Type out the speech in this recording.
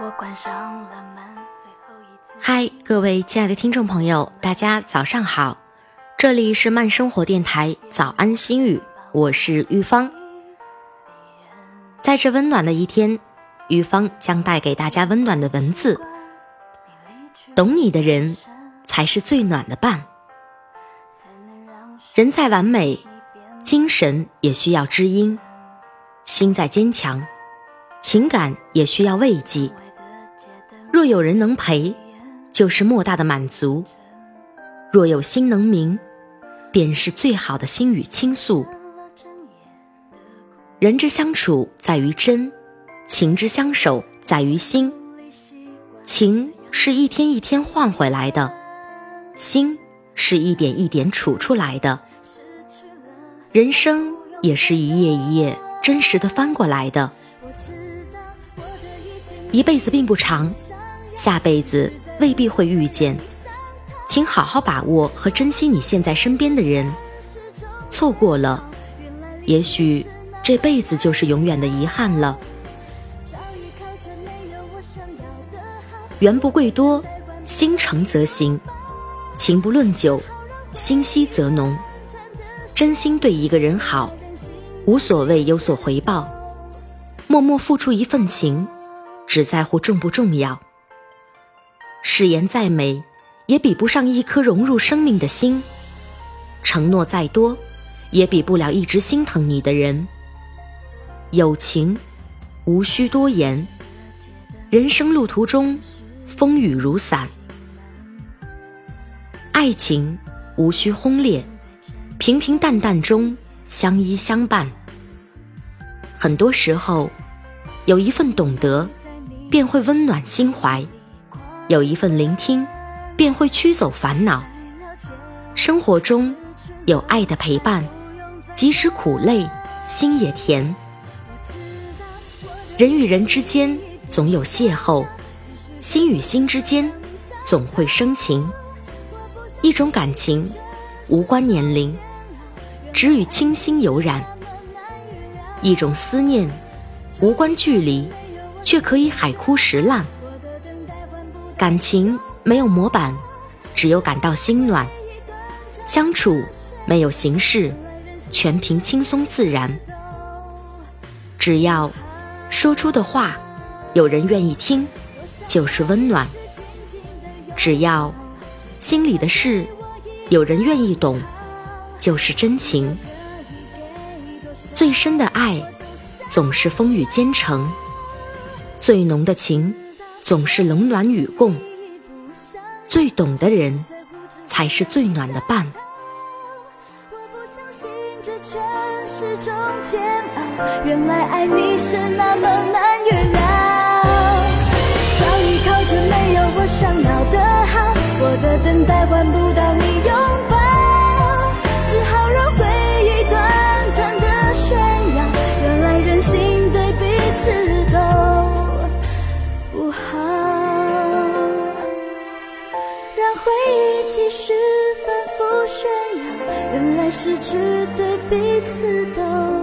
我关上了门。嗨，各位亲爱的听众朋友，大家早上好，这里是慢生活电台早安心语，我是玉芳。在这温暖的一天，玉芳将带给大家温暖的文字。懂你的人，才是最暖的伴。人再完美，精神也需要知音；心再坚强，情感也需要慰藉。若有人能陪，就是莫大的满足；若有心能明，便是最好的心语倾诉。人之相处在于真，情之相守在于心。情是一天一天换回来的，心是一点一点处出来的。人生也是一页一页真实的翻过来的。一辈子并不长，下辈子未必会遇见，请好好把握和珍惜你现在身边的人。错过了，也许这辈子就是永远的遗憾了。缘不贵多，心诚则行；情不论久，心惜则浓。真心对一个人好，无所谓有所回报，默默付出一份情，只在乎重不重要。誓言再美，也比不上一颗融入生命的心；承诺再多，也比不了一直心疼你的人。友情无需多言，人生路途中风雨如伞；爱情无需轰烈。平平淡淡中相依相伴，很多时候，有一份懂得，便会温暖心怀；有一份聆听，便会驱走烦恼。生活中有爱的陪伴，即使苦累，心也甜。人与人之间总有邂逅，心与心之间总会生情。一种感情，无关年龄。只与清新有染，一种思念，无关距离，却可以海枯石烂。感情没有模板，只有感到心暖。相处没有形式，全凭轻松自然。只要说出的话有人愿意听，就是温暖。只要心里的事有人愿意懂。就是真情，最深的爱总是风雨兼程，最浓的情总是冷暖与共，最懂的人才是最暖的伴。原来爱你是那么难预料，早已靠着没有我想要的好，我的等待换不原来失去对彼此都